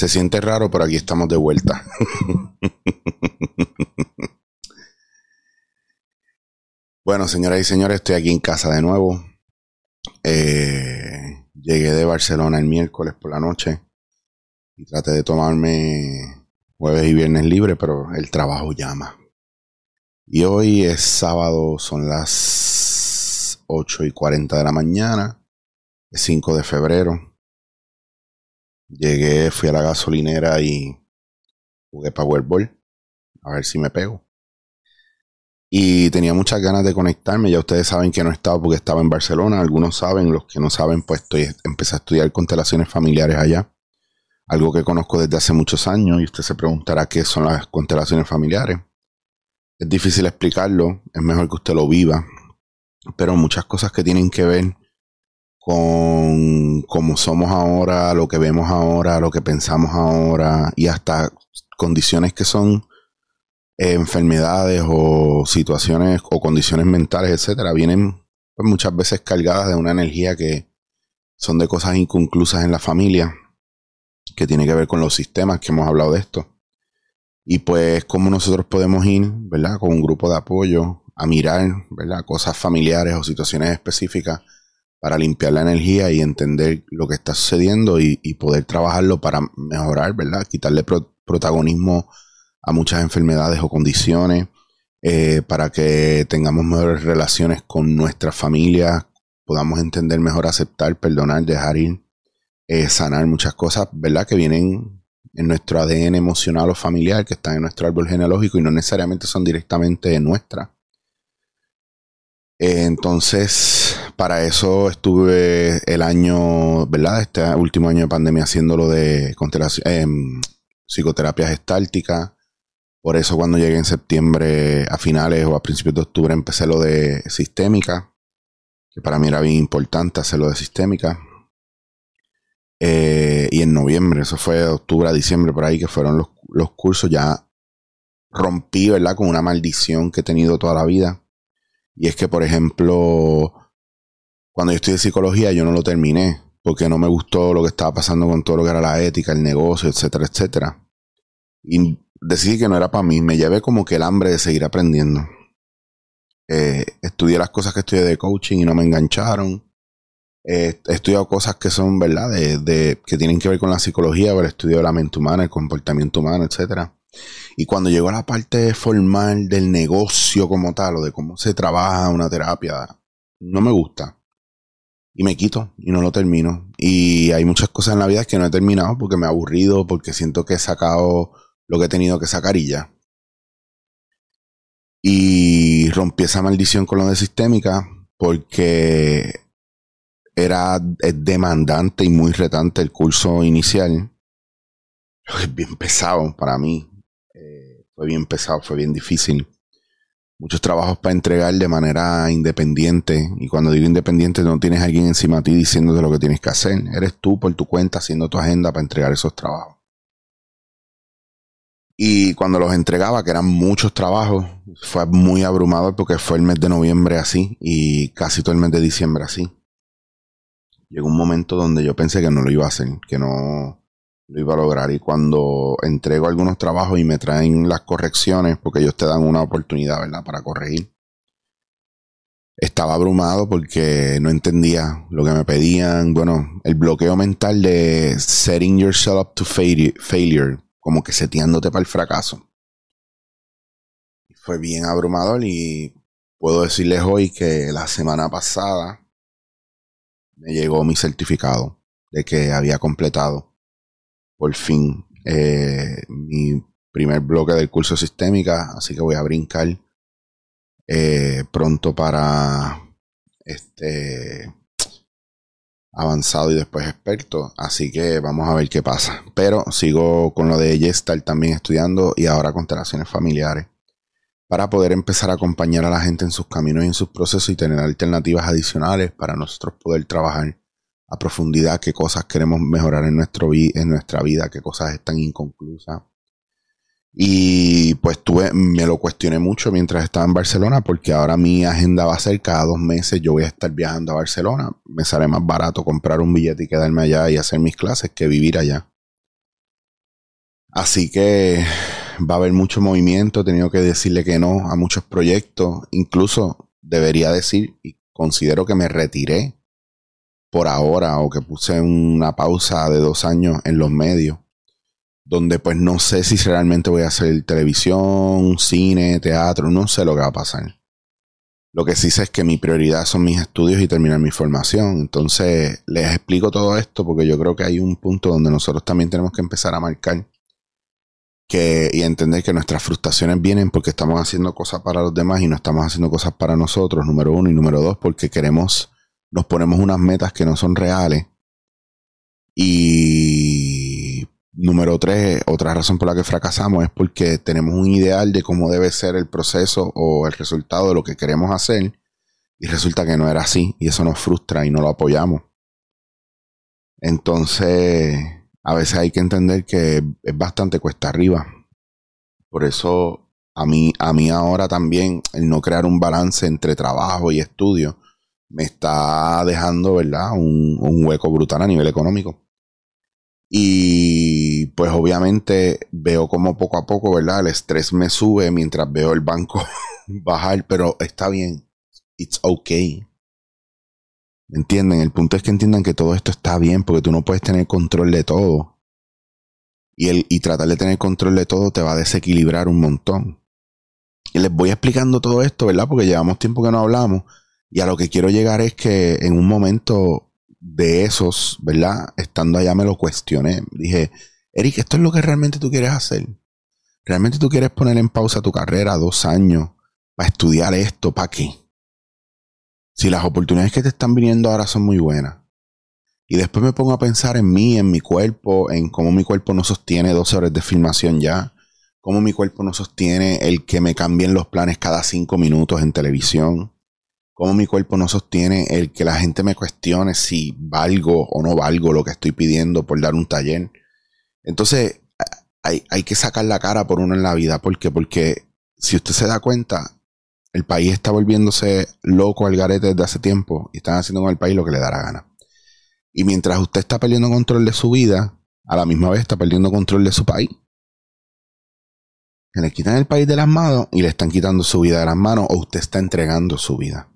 Se siente raro, pero aquí estamos de vuelta. bueno, señoras y señores, estoy aquí en casa de nuevo. Eh, llegué de Barcelona el miércoles por la noche y traté de tomarme jueves y viernes libre, pero el trabajo llama. Y hoy es sábado, son las 8 y 40 de la mañana, es 5 de febrero. Llegué, fui a la gasolinera y jugué Powerball. A ver si me pego. Y tenía muchas ganas de conectarme. Ya ustedes saben que no he estado porque estaba en Barcelona. Algunos saben, los que no saben, pues estoy, empecé a estudiar constelaciones familiares allá. Algo que conozco desde hace muchos años. Y usted se preguntará qué son las constelaciones familiares. Es difícil explicarlo. Es mejor que usted lo viva. Pero muchas cosas que tienen que ver con cómo somos ahora, lo que vemos ahora, lo que pensamos ahora y hasta condiciones que son eh, enfermedades o situaciones o condiciones mentales, etcétera, vienen pues, muchas veces cargadas de una energía que son de cosas inconclusas en la familia, que tiene que ver con los sistemas, que hemos hablado de esto. Y pues cómo nosotros podemos ir, ¿verdad? Con un grupo de apoyo a mirar, ¿verdad? Cosas familiares o situaciones específicas para limpiar la energía y entender lo que está sucediendo y, poder trabajarlo para mejorar, ¿verdad? Quitarle protagonismo a muchas enfermedades o condiciones, eh, para que tengamos mejores relaciones con nuestra familia, podamos entender mejor, aceptar, perdonar, dejar ir, eh, sanar muchas cosas, ¿verdad? Que vienen en nuestro ADN emocional o familiar, que están en nuestro árbol genealógico y no necesariamente son directamente nuestras. Eh, entonces, para eso estuve el año, ¿verdad? Este último año de pandemia haciendo lo de eh, psicoterapia gestáltica. Por eso cuando llegué en septiembre a finales o a principios de octubre empecé lo de sistémica, que para mí era bien importante hacerlo de sistémica. Eh, y en noviembre, eso fue de octubre a diciembre por ahí, que fueron los, los cursos, ya rompí, ¿verdad? Con una maldición que he tenido toda la vida y es que, por ejemplo, cuando yo estudié psicología, yo no lo terminé porque no me gustó lo que estaba pasando con todo lo que era la ética, el negocio, etcétera, etcétera. Y decidí que no era para mí. Me llevé como que el hambre de seguir aprendiendo. Eh, estudié las cosas que estudié de coaching y no me engancharon. Eh, he estudiado cosas que son, ¿verdad? Que tienen que ver con la psicología, el estudio de la mente humana, el comportamiento humano, etcétera. Y cuando llegó a la parte formal del negocio como tal, o de cómo se trabaja una terapia, no me gusta. Y me quito y no lo termino. Y hay muchas cosas en la vida que no he terminado porque me he aburrido, porque siento que he sacado lo que he tenido que sacar y ya. Y rompí esa maldición con lo de sistémica porque era demandante y muy retante el curso inicial. Es bien pesado para mí fue bien pesado, fue bien difícil. Muchos trabajos para entregar de manera independiente. Y cuando digo independiente, no tienes alguien encima de ti diciéndote lo que tienes que hacer. Eres tú por tu cuenta haciendo tu agenda para entregar esos trabajos. Y cuando los entregaba, que eran muchos trabajos, fue muy abrumador porque fue el mes de noviembre así y casi todo el mes de diciembre así. Llegó un momento donde yo pensé que no lo iba a hacer, que no, lo iba a lograr. Y cuando entrego algunos trabajos y me traen las correcciones, porque ellos te dan una oportunidad, ¿verdad?, para corregir. Estaba abrumado porque no entendía lo que me pedían. Bueno, el bloqueo mental de setting yourself up to failure, como que seteándote para el fracaso. Fue bien abrumador y puedo decirles hoy que la semana pasada me llegó mi certificado de que había completado por fin eh, mi primer bloque del curso sistémica, así que voy a brincar eh, pronto para este avanzado y después experto, así que vamos a ver qué pasa. Pero sigo con lo de Gestalt también estudiando y ahora constelaciones familiares para poder empezar a acompañar a la gente en sus caminos y en sus procesos y tener alternativas adicionales para nosotros poder trabajar a profundidad qué cosas queremos mejorar en, nuestro en nuestra vida, qué cosas están inconclusas. Y pues tuve, me lo cuestioné mucho mientras estaba en Barcelona, porque ahora mi agenda va a ser cada dos meses yo voy a estar viajando a Barcelona. Me sale más barato comprar un billete y quedarme allá y hacer mis clases que vivir allá. Así que va a haber mucho movimiento, he tenido que decirle que no a muchos proyectos, incluso debería decir y considero que me retiré por ahora o que puse una pausa de dos años en los medios, donde pues no sé si realmente voy a hacer televisión, cine, teatro, no sé lo que va a pasar. Lo que sí sé es que mi prioridad son mis estudios y terminar mi formación. Entonces les explico todo esto porque yo creo que hay un punto donde nosotros también tenemos que empezar a marcar que, y entender que nuestras frustraciones vienen porque estamos haciendo cosas para los demás y no estamos haciendo cosas para nosotros, número uno, y número dos, porque queremos, nos ponemos unas metas que no son reales. Y número tres, otra razón por la que fracasamos es porque tenemos un ideal de cómo debe ser el proceso o el resultado de lo que queremos hacer y resulta que no era así y eso nos frustra y no lo apoyamos. Entonces, a veces hay que entender que es bastante cuesta arriba. Por eso a mí, a mí ahora también el no crear un balance entre trabajo y estudio me está dejando, ¿verdad? Un, un hueco brutal a nivel económico. Y pues obviamente veo como poco a poco, ¿verdad? El estrés me sube mientras veo el banco bajar, pero está bien. It's okay. ¿Entienden? El punto es que entiendan que todo esto está bien porque tú no puedes tener control de todo. Y, el, y tratar de tener control de todo te va a desequilibrar un montón. Y les voy explicando todo esto, ¿verdad? Porque llevamos tiempo que no hablamos. Y a lo que quiero llegar es que en un momento de esos, ¿verdad? Estando allá me lo cuestioné. Dije, Eric, ¿esto es lo que realmente tú quieres hacer? ¿Realmente tú quieres poner en pausa tu carrera dos años para estudiar esto? ¿Para qué? si las oportunidades que te están viniendo ahora son muy buenas, y después me pongo a pensar en mí, en mi cuerpo, en cómo mi cuerpo no sostiene 12 horas de filmación ya, cómo mi cuerpo no sostiene el que me cambien los planes cada 5 minutos en televisión, cómo mi cuerpo no sostiene el que la gente me cuestione si valgo o no valgo lo que estoy pidiendo por dar un taller. Entonces, hay, hay que sacar la cara por uno en la vida. ¿Por qué? Porque si usted se da cuenta, el país está volviéndose loco al garete desde hace tiempo y están haciendo con el país lo que le da la gana. Y mientras usted está perdiendo control de su vida, a la misma vez está perdiendo control de su país. le quitan el país de las manos y le están quitando su vida de las manos o usted está entregando su vida.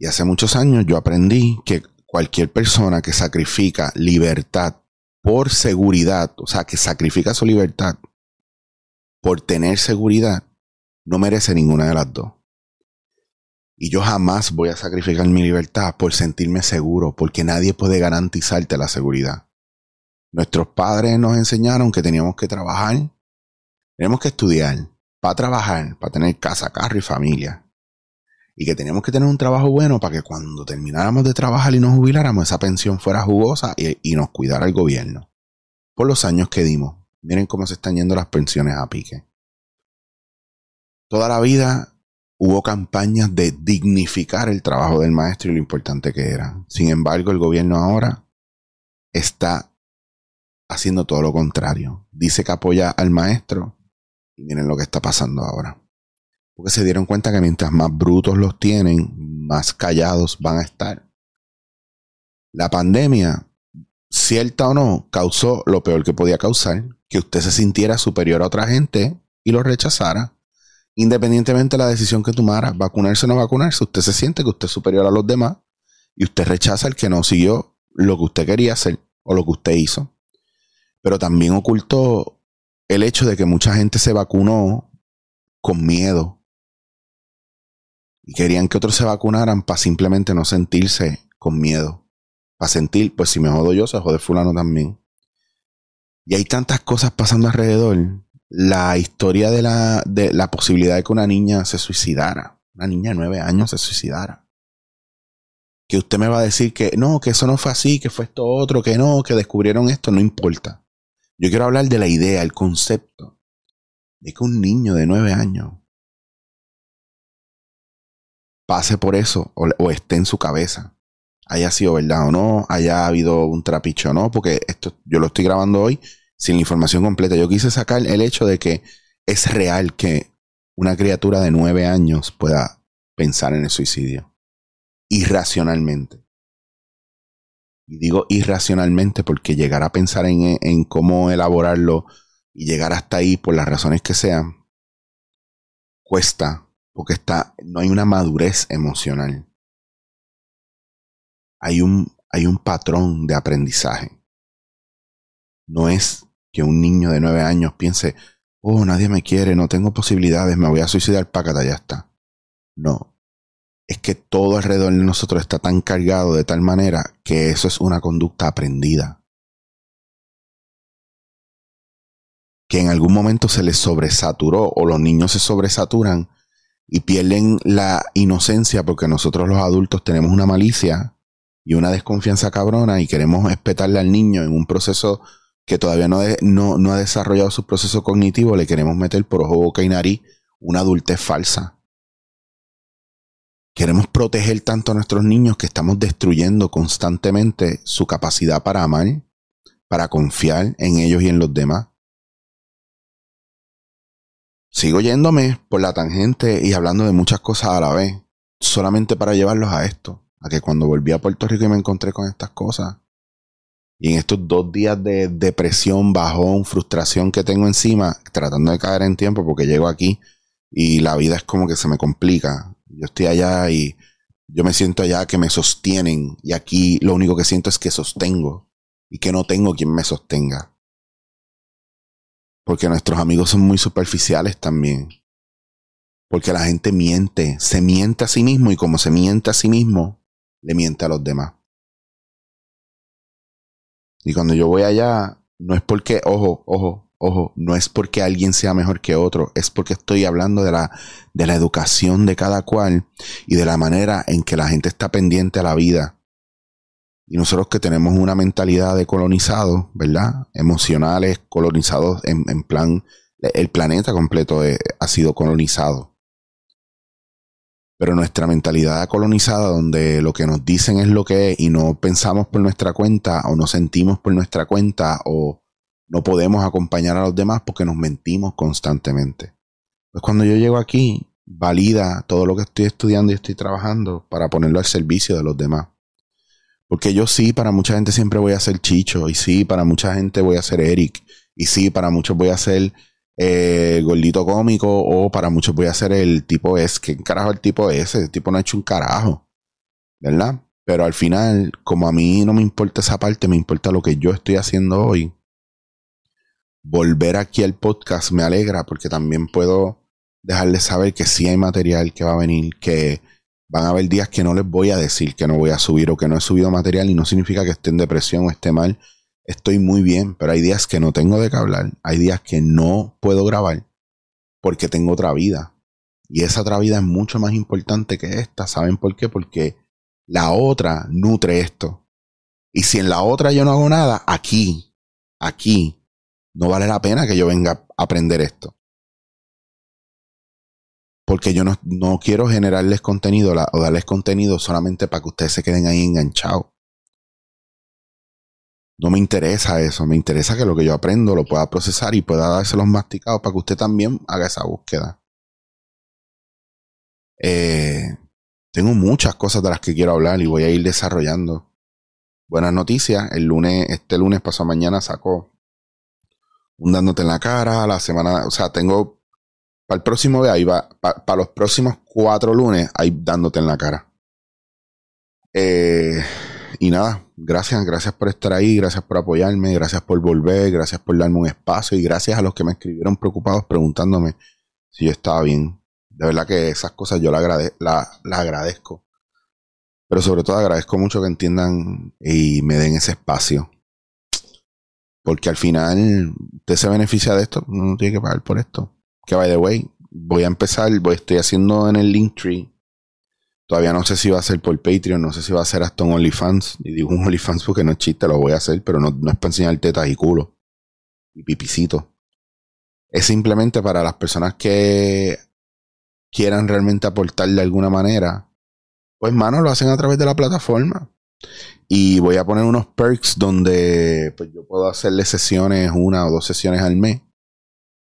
Y hace muchos años yo aprendí que cualquier persona que sacrifica libertad por seguridad, o sea, que sacrifica su libertad por tener seguridad, no merece ninguna de las dos. Y yo jamás voy a sacrificar mi libertad por sentirme seguro, porque nadie puede garantizarte la seguridad. Nuestros padres nos enseñaron que teníamos que trabajar, tenemos que estudiar, para trabajar, para tener casa, carro y familia. Y que teníamos que tener un trabajo bueno para que cuando termináramos de trabajar y nos jubiláramos, esa pensión fuera jugosa y, nos cuidara el gobierno. Por los años que dimos. Miren cómo se están yendo las pensiones a pique. Toda la vida hubo campañas de dignificar el trabajo del maestro y lo importante que era. Sin embargo, el gobierno ahora está haciendo todo lo contrario. Dice que apoya al maestro y miren lo que está pasando ahora. Porque se dieron cuenta que mientras más brutos los tienen, más callados van a estar. La pandemia, cierta o no, causó lo peor que podía causar, que usted se sintiera superior a otra gente y lo rechazara independientemente de la decisión que tomara, vacunarse o no vacunarse, usted se siente que usted es superior a los demás y usted rechaza el que no siguió lo que usted quería hacer o lo que usted hizo. Pero también ocultó el hecho de que mucha gente se vacunó con miedo y querían que otros se vacunaran para simplemente no sentirse con miedo. Para sentir, pues si me jodo yo, se jode fulano también. Y hay tantas cosas pasando alrededor la historia de la, de la posibilidad de que una niña se suicidara, una niña de nueve años se suicidara. Que usted me va a decir que no, que eso no fue así, que fue esto otro, que no, que descubrieron esto, no importa. Yo quiero hablar de la idea, el concepto de que un niño de nueve años pase por eso o, esté en su cabeza, haya sido verdad o no, haya habido un trapicho o no, porque esto yo lo estoy grabando hoy sin información completa. Yo quise sacar el hecho de que es real que una criatura de nueve años pueda pensar en el suicidio irracionalmente. Y digo irracionalmente porque llegar a pensar en, en cómo elaborarlo y llegar hasta ahí por las razones que sean, cuesta porque está, no hay una madurez emocional. Hay un, hay un patrón de aprendizaje. No es que un niño de nueve años piense, oh, nadie me quiere, no tengo posibilidades, me voy a suicidar, pácata, ya está. No. Es que todo alrededor de nosotros está tan cargado de tal manera que eso es una conducta aprendida. Que en algún momento se les sobresaturó o los niños se sobresaturan y pierden la inocencia porque nosotros los adultos tenemos una malicia y una desconfianza cabrona y queremos espetarle al niño en un proceso que todavía no, no, ha desarrollado su proceso cognitivo, le queremos meter por ojo, boca y nariz una adultez falsa. Queremos proteger tanto a nuestros niños que estamos destruyendo constantemente su capacidad para amar, para confiar en ellos y en los demás. Sigo yéndome por la tangente y hablando de muchas cosas a la vez, solamente para llevarlos a esto, a que cuando volví a Puerto Rico y me encontré con estas cosas, y en estos dos días de depresión, bajón, frustración que tengo encima, tratando de caer en tiempo porque llego aquí y la vida es como que se me complica. Yo estoy allá y yo me siento allá que me sostienen y aquí lo único que siento es que sostengo y que no tengo quien me sostenga. Porque nuestros amigos son muy superficiales también. Porque la gente miente, se miente a sí mismo y como se miente a sí mismo, le miente a los demás. Y cuando yo voy allá, no es porque, ojo, ojo, ojo, no es porque alguien sea mejor que otro, es porque estoy hablando de la, de la educación de cada cual y de la manera en que la gente está pendiente a la vida. Y nosotros que tenemos una mentalidad de colonizados, ¿verdad? Emocionales, colonizados en, en plan, el planeta completo ha sido colonizado. Pero nuestra mentalidad colonizada, donde lo que nos dicen es lo que es y no pensamos por nuestra cuenta o no sentimos por nuestra cuenta o no podemos acompañar a los demás porque nos mentimos constantemente. Pues cuando yo llego aquí, valida todo lo que estoy estudiando y estoy trabajando para ponerlo al servicio de los demás. Porque yo sí, para mucha gente siempre voy a ser Chicho, y sí, para mucha gente voy a ser Eric, y sí, para muchos voy a ser eh, gordito cómico o para muchos voy a ser el tipo es. ¿Qué carajo el tipo es? El tipo no ha hecho un carajo. ¿Verdad? Pero al final, como a mí no me importa esa parte, me importa lo que yo estoy haciendo hoy. Volver aquí al podcast me alegra porque también puedo dejarles saber que sí hay material que va a venir, que van a haber días que no les voy a decir que no voy a subir o que no he subido material y no significa que esté en depresión o esté mal estoy muy bien, pero hay días que no tengo de qué hablar, hay días que no puedo grabar porque tengo otra vida. Y esa otra vida es mucho más importante que esta. ¿Saben por qué? Porque la otra nutre esto. Y si en la otra yo no hago nada, aquí, aquí, no vale la pena que yo venga a aprender esto. Porque yo no, no quiero generarles contenido o darles contenido solamente para que ustedes se queden ahí enganchados. No me interesa eso, me interesa que lo que yo aprendo lo pueda procesar y pueda dárselos masticados para que usted también haga esa búsqueda. Eh, tengo muchas cosas de las que quiero hablar y voy a ir desarrollando. Buenas noticias, el lunes, este lunes pasado mañana sacó un dándote en la cara, la semana, o sea, tengo para el próximo día, ahí va, para los próximos cuatro lunes, ahí dándote en la cara. Eh, y nada, gracias, gracias por estar ahí, gracias por apoyarme, gracias por volver, gracias por darme un espacio y gracias a los que me escribieron preocupados preguntándome si yo estaba bien. De verdad que esas cosas yo las la, agradezco. Pero sobre todo agradezco mucho que entiendan y me den ese espacio. Porque al final usted se beneficia de esto, no tiene que pagar por esto. Que by the way, voy a empezar, voy, estoy haciendo en el Linktree Todavía no sé si va a ser por Patreon, no sé si va a ser hasta un OnlyFans. Y digo un OnlyFans porque no es chiste, lo voy a hacer, pero no, es para enseñar tetas y culo. Y pipicito. Es simplemente para las personas que quieran realmente aportar de alguna manera. Pues, mano, lo hacen a través de la plataforma. Y voy a poner unos perks donde pues, yo puedo hacerle sesiones, una o dos sesiones al mes.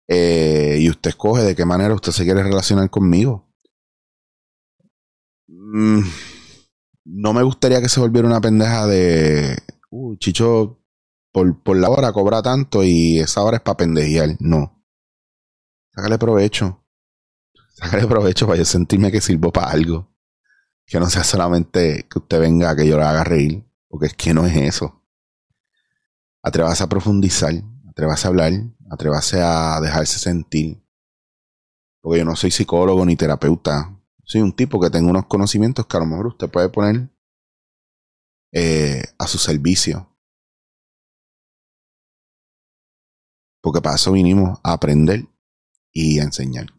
Eh, y usted escoge de qué manera usted se quiere relacionar conmigo. Mm, no me gustaría que se volviera una pendeja de, uh, Chicho, por, por la hora cobra tanto y esa hora es para pendejear. No. Sácale provecho. Sácale provecho para yo sentirme que sirvo para algo. Que no sea solamente que usted venga a que yo le haga reír. Porque es que no es eso. Atrévase a profundizar. Atrévase a hablar. Atrévase a dejarse sentir. Porque yo no soy psicólogo ni terapeuta. Soy un tipo que tengo unos conocimientos que a lo mejor usted puede poner eh, a su servicio. Porque para eso vinimos a aprender y a enseñar.